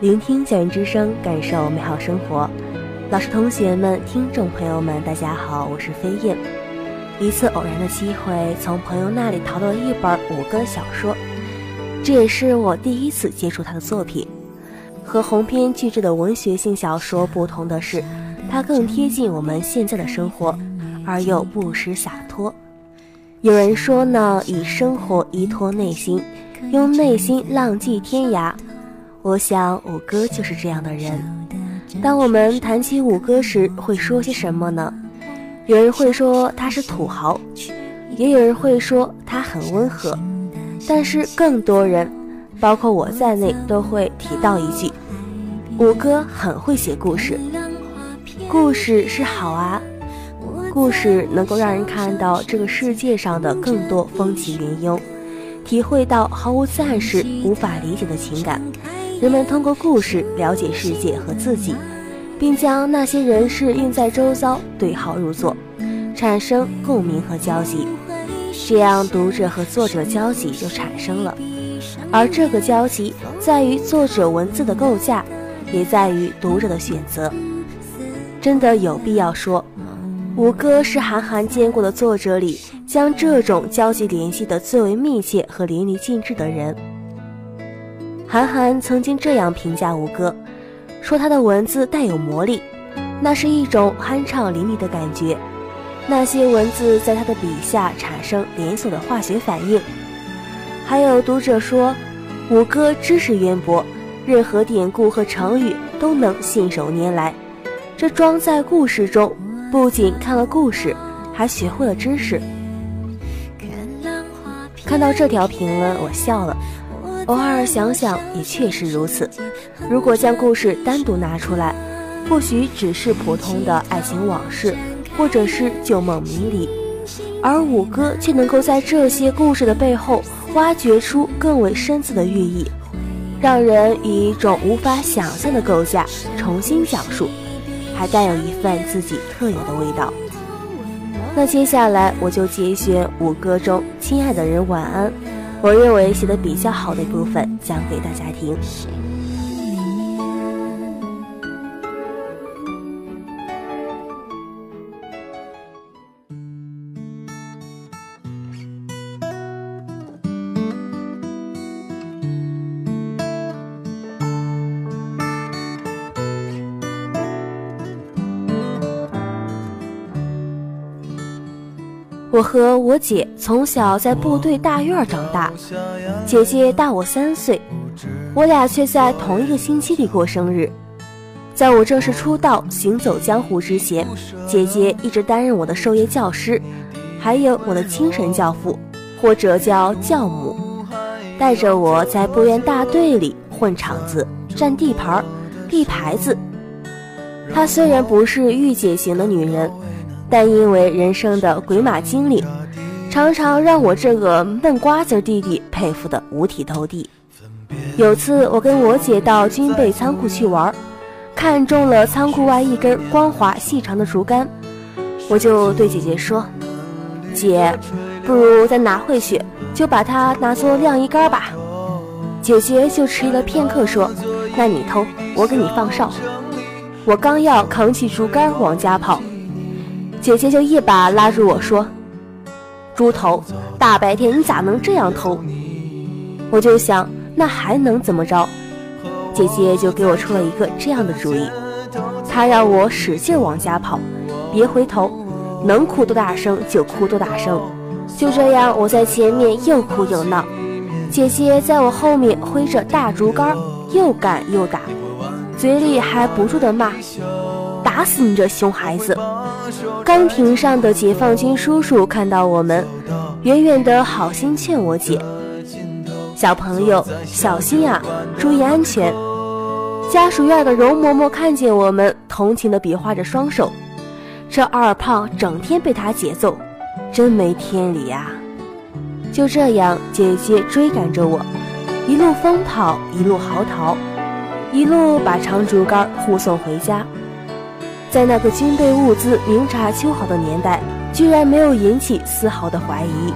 聆听校园之声，感受美好生活。老师、同学们、听众朋友们，大家好，我是飞燕。一次偶然的机会，从朋友那里淘到了一本五哥小说，这也是我第一次接触他的作品。和鸿篇巨制的文学性小说不同的是，它更贴近我们现在的生活，而又不失洒脱。有人说呢，以生活依托内心，用内心浪迹天涯。我想五哥就是这样的人。当我们谈起五哥时，会说些什么呢？有人会说他是土豪，也有人会说他很温和，但是更多人，包括我在内，都会提到一句：五哥很会写故事。故事是好啊，故事能够让人看到这个世界上的更多风起云涌，体会到毫无自然时无法理解的情感。人们通过故事了解世界和自己，并将那些人事映在周遭，对号入座，产生共鸣和交集。这样，读者和作者的交集就产生了。而这个交集在于作者文字的构架，也在于读者的选择。真的有必要说，五哥是韩寒见过的作者里将这种交集联系的最为密切和淋漓尽致的人。韩寒曾经这样评价吴哥，说他的文字带有魔力，那是一种酣畅淋漓的感觉。那些文字在他的笔下产生连锁的化学反应。还有读者说，吴哥知识渊博，任何典故和成语都能信手拈来。这装在故事中，不仅看了故事，还学会了知识。看到这条评论，我笑了。偶尔想想，也确实如此。如果将故事单独拿出来，或许只是普通的爱情往事，或者是旧梦迷离，而五哥却能够在这些故事的背后挖掘出更为深层的寓意，让人以一种无法想象的构架重新讲述，还带有一份自己特有的味道。那接下来我就节选五歌中《亲爱的人晚安》。我认为写的比较好的一部分，讲给大家听。我和我姐从小在部队大院长大，姐姐大我三岁，我俩却在同一个星期里过生日。在我正式出道、行走江湖之前，姐姐一直担任我的授业教师，还有我的精神教父，或者叫教母，带着我在部员大队里混场子、占地盘、立牌子。她虽然不是御姐型的女人。但因为人生的鬼马经历，常常让我这个闷瓜子弟弟佩服的五体投地。有次我跟我姐到军备仓库去玩，看中了仓库外一根光滑细长的竹竿，我就对姐姐说：“姐，不如再拿回去，就把它拿做晾衣杆吧。”姐姐就迟疑了片刻，说：“那你偷，我给你放哨。”我刚要扛起竹竿往家跑。姐姐就一把拉住我说：“猪头，大白天你咋能这样偷？我就想，那还能怎么着？姐姐就给我出了一个这样的主意，她让我使劲往家跑，别回头，能哭多大声就哭多大声。就这样，我在前面又哭又闹，姐姐在我后面挥着大竹竿，又赶又打，嘴里还不住的骂：“打死你这熊孩子！”岗亭上的解放军叔叔看到我们，远远的好心劝我姐。小朋友，小心啊，注意安全。家属院的容嬷嬷看见我们，同情的比划着双手。这二胖整天被他姐揍，真没天理呀！就这样，姐姐追赶着我，一路疯跑，一路嚎啕，一路把长竹竿护送回家。在那个军备物资明察秋毫的年代，居然没有引起丝毫的怀疑。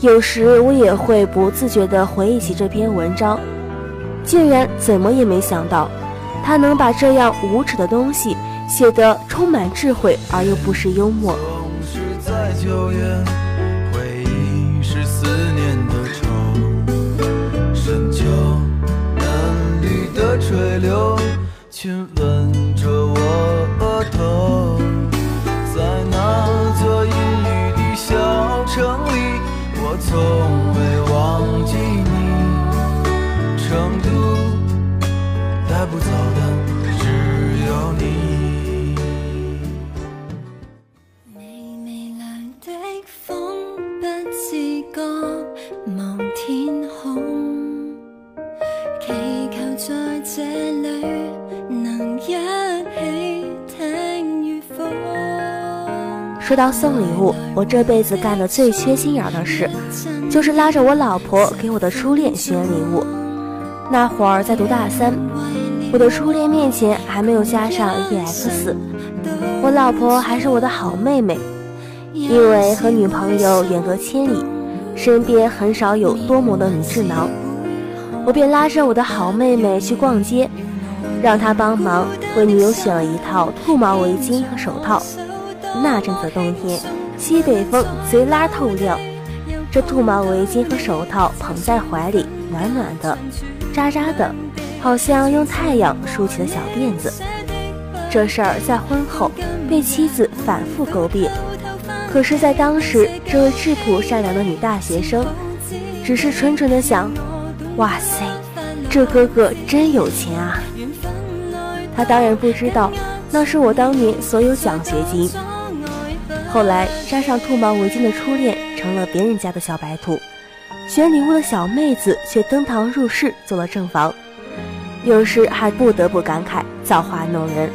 有时我也会不自觉地回忆起这篇文章，竟然怎么也没想到，他能把这样无耻的东西写得充满智慧而又不失幽默。亲吻说到送礼物，我这辈子干的最缺心眼的事，就是拉着我老婆给我的初恋选礼物。那会儿在读大三，我的初恋面前还没有加上 EX，我老婆还是我的好妹妹。因为和女朋友远隔千里，身边很少有多谋的女智囊，我便拉着我的好妹妹去逛街，让她帮忙为女友选了一套兔毛围巾和手套。那阵子冬天，西北风贼拉透亮，这兔毛围巾和手套捧在怀里，暖暖的，扎扎的，好像用太阳梳起的小辫子。这事儿在婚后被妻子反复诟病，可是，在当时，这位质朴善良的女大学生，只是纯纯的想：哇塞，这哥哥真有钱啊！她当然不知道，那是我当年所有奖学金。后来扎上兔毛围巾的初恋成了别人家的小白兔，选礼物的小妹子却登堂入室做了正房，有时还不得不感慨造化弄人。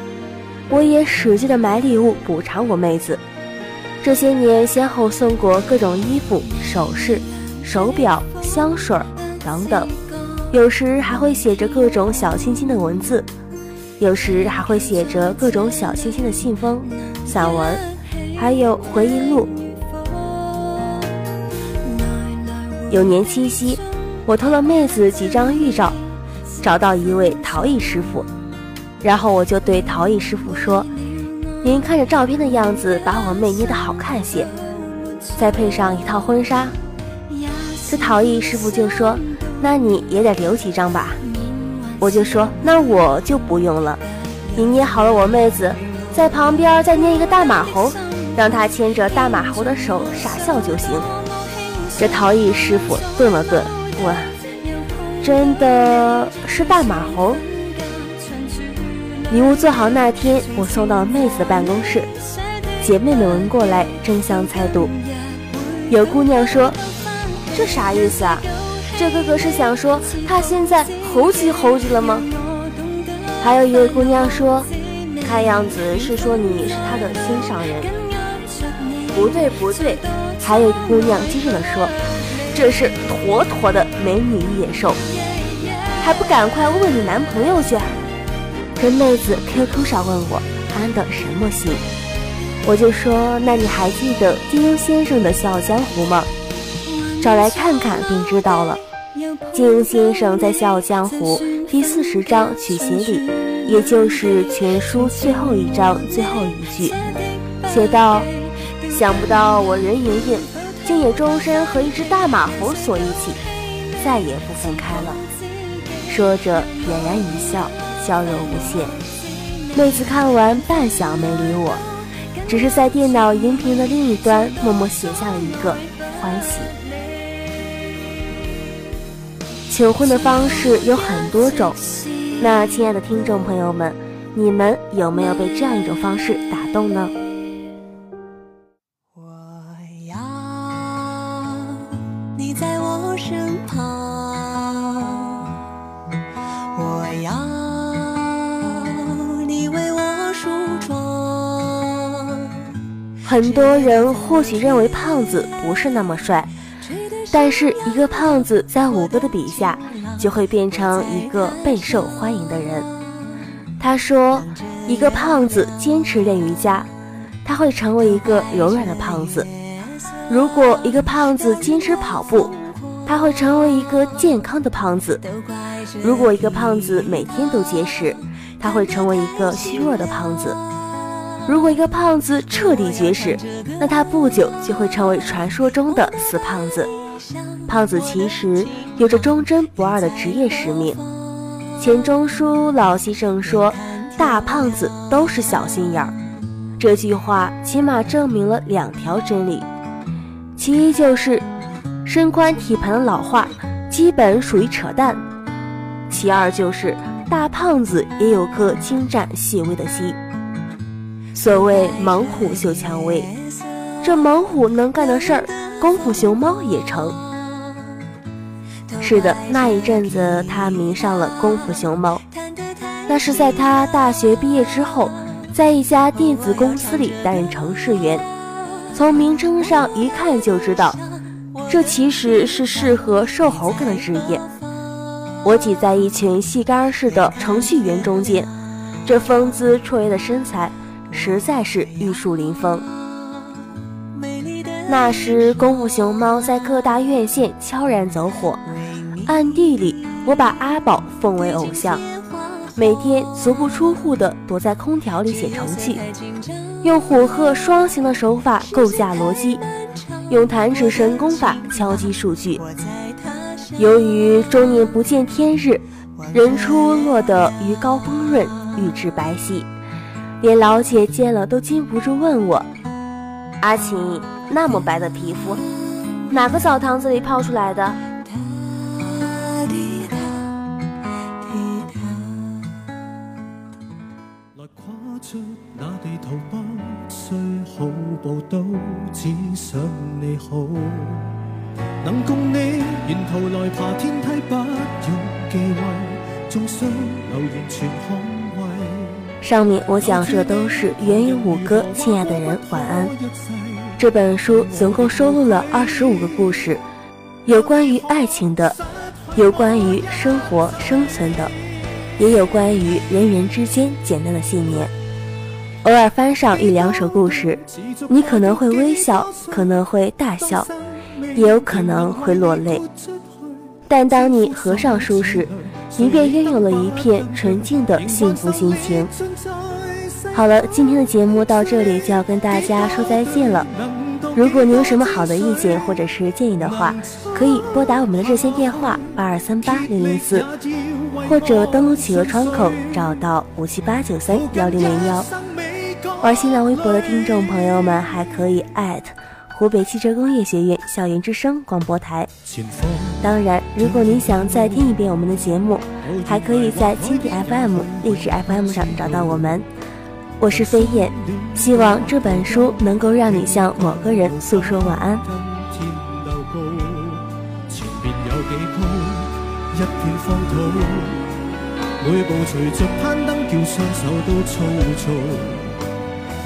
我也使劲的买礼物补偿我妹子，这些年先后送过各种衣服、首饰、手表、香水等等，有时还会写着各种小清新的文字，有时还会写着各种小清新的信封、散文。还有回忆录。有年七夕，我偷了妹子几张玉照，找到一位陶艺师傅，然后我就对陶艺师傅说：“您看着照片的样子，把我妹捏得好看些，再配上一套婚纱。”这陶艺师傅就说：“那你也得留几张吧。”我就说：“那我就不用了，你捏好了我妹子，在旁边再捏一个大马猴。”让他牵着大马猴的手傻笑就行。这陶艺师傅顿了顿，问：“真的是大马猴？”礼物做好那天，我送到妹子的办公室，姐妹们闻过来争相猜度。有姑娘说：“这啥意思啊？这哥哥是想说他现在猴急猴急了吗？”还有一位姑娘说：“看样子是说你是他的心上人。”不对不对，还有姑娘激动地说：“这是妥妥的美女与野兽，还不赶快问问你男朋友去？”这妹子 QQ 上问我安的什么心，我就说：“那你还记得金庸先生的《笑傲江湖》吗？找来看看便知道了。金庸先生在《笑傲江湖》第四十章曲协里，也就是全书最后一章最后一句，写道。想不到我任盈盈竟也终身和一只大马猴锁一起，再也不分开了。说着嫣然一笑，笑容无限。妹子看完半晌没理我，只是在电脑荧屏的另一端默默写下了一个欢喜。求婚的方式有很多种，那亲爱的听众朋友们，你们有没有被这样一种方式打动呢？很多人或许认为胖子不是那么帅，但是一个胖子在五哥的笔下就会变成一个备受欢迎的人。他说，一个胖子坚持练瑜伽，他会成为一个柔软的胖子；如果一个胖子坚持跑步，他会成为一个健康的胖子；如果一个胖子每天都节食，他会成为一个虚弱的胖子。如果一个胖子彻底绝食，那他不久就会成为传说中的死胖子。胖子其实有着忠贞不二的职业使命。钱钟书老先生说：“大胖子都是小心眼儿。”这句话起码证明了两条真理：其一就是身宽体盘的老话基本属于扯淡；其二就是大胖子也有颗精湛细微的心。所谓猛虎嗅蔷薇，这猛虎能干的事儿，功夫熊猫也成。是的，那一阵子他迷上了功夫熊猫，那是在他大学毕业之后，在一家电子公司里担任程序员。从名称上一看就知道，这其实是适合瘦猴干的职业。我挤在一群细杆似的程序员中间，这风姿绰约的身材。实在是玉树临风。那时，功夫熊猫在各大院线悄然走火，暗地里我把阿宝奉为偶像，每天足不出户的躲在空调里写程序，用虎鹤双形的手法构架逻辑，用弹指神功法敲击数据。由于终年不见天日，人出落得鱼高丰润，玉质白皙。连老姐见了都禁不住问我：“阿琴，那么白的皮肤，哪个澡堂子里泡出来的？”来跨出那地圖，不需好報到，只想你好。能共你沿途来爬天梯，不用忌諱，縱需留言全捍衛。上面我讲述的都是源于五哥《亲爱的人晚安》这本书，总共收录了二十五个故事，有关于爱情的，有关于生活生存的，也有关于人与人之间简单的信念。偶尔翻上一两首故事，你可能会微笑，可能会大笑，也有可能会落泪。但当你合上书时，你便拥有了一片纯净的幸福心情。好了，今天的节目到这里就要跟大家说再见了。如果你有什么好的意见或者是建议的话，可以拨打我们的热线电话八二三八零零四，或者登录企鹅窗口找到五七八九三幺零零幺。玩新浪微博的听众朋友们还可以艾特湖北汽车工业学院校园之声广播台。当然，如果你想再听一遍我们的节目，还可以在蜻蜓 FM、荔枝 FM 上找到我们。我是飞燕，希望这本书能够让你向某个人诉说晚安。前面有幾高，一片荒土。每步隨着攀登，叫雙手都粗糙。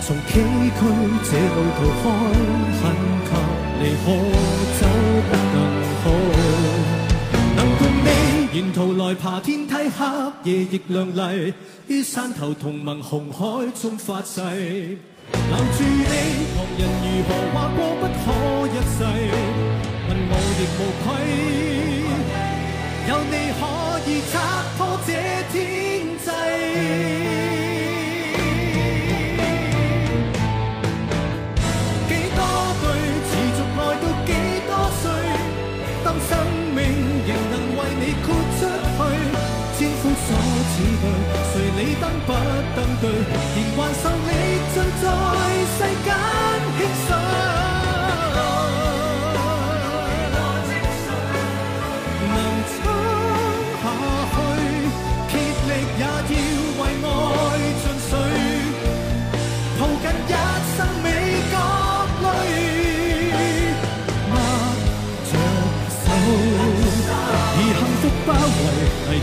從崎岖这路途開，很給你可走得更好。能沿途来爬天梯，黑夜亦亮丽。于山头同盟红海中发誓，留住你，旁人如何话过不可一世，问我亦无愧，有你可以拆破这天際。对，仍幻想力尽在世间欣赏。能撑下去，竭力也要为爱尽瘁，抱紧一生未觉累。握着手，以幸福包围，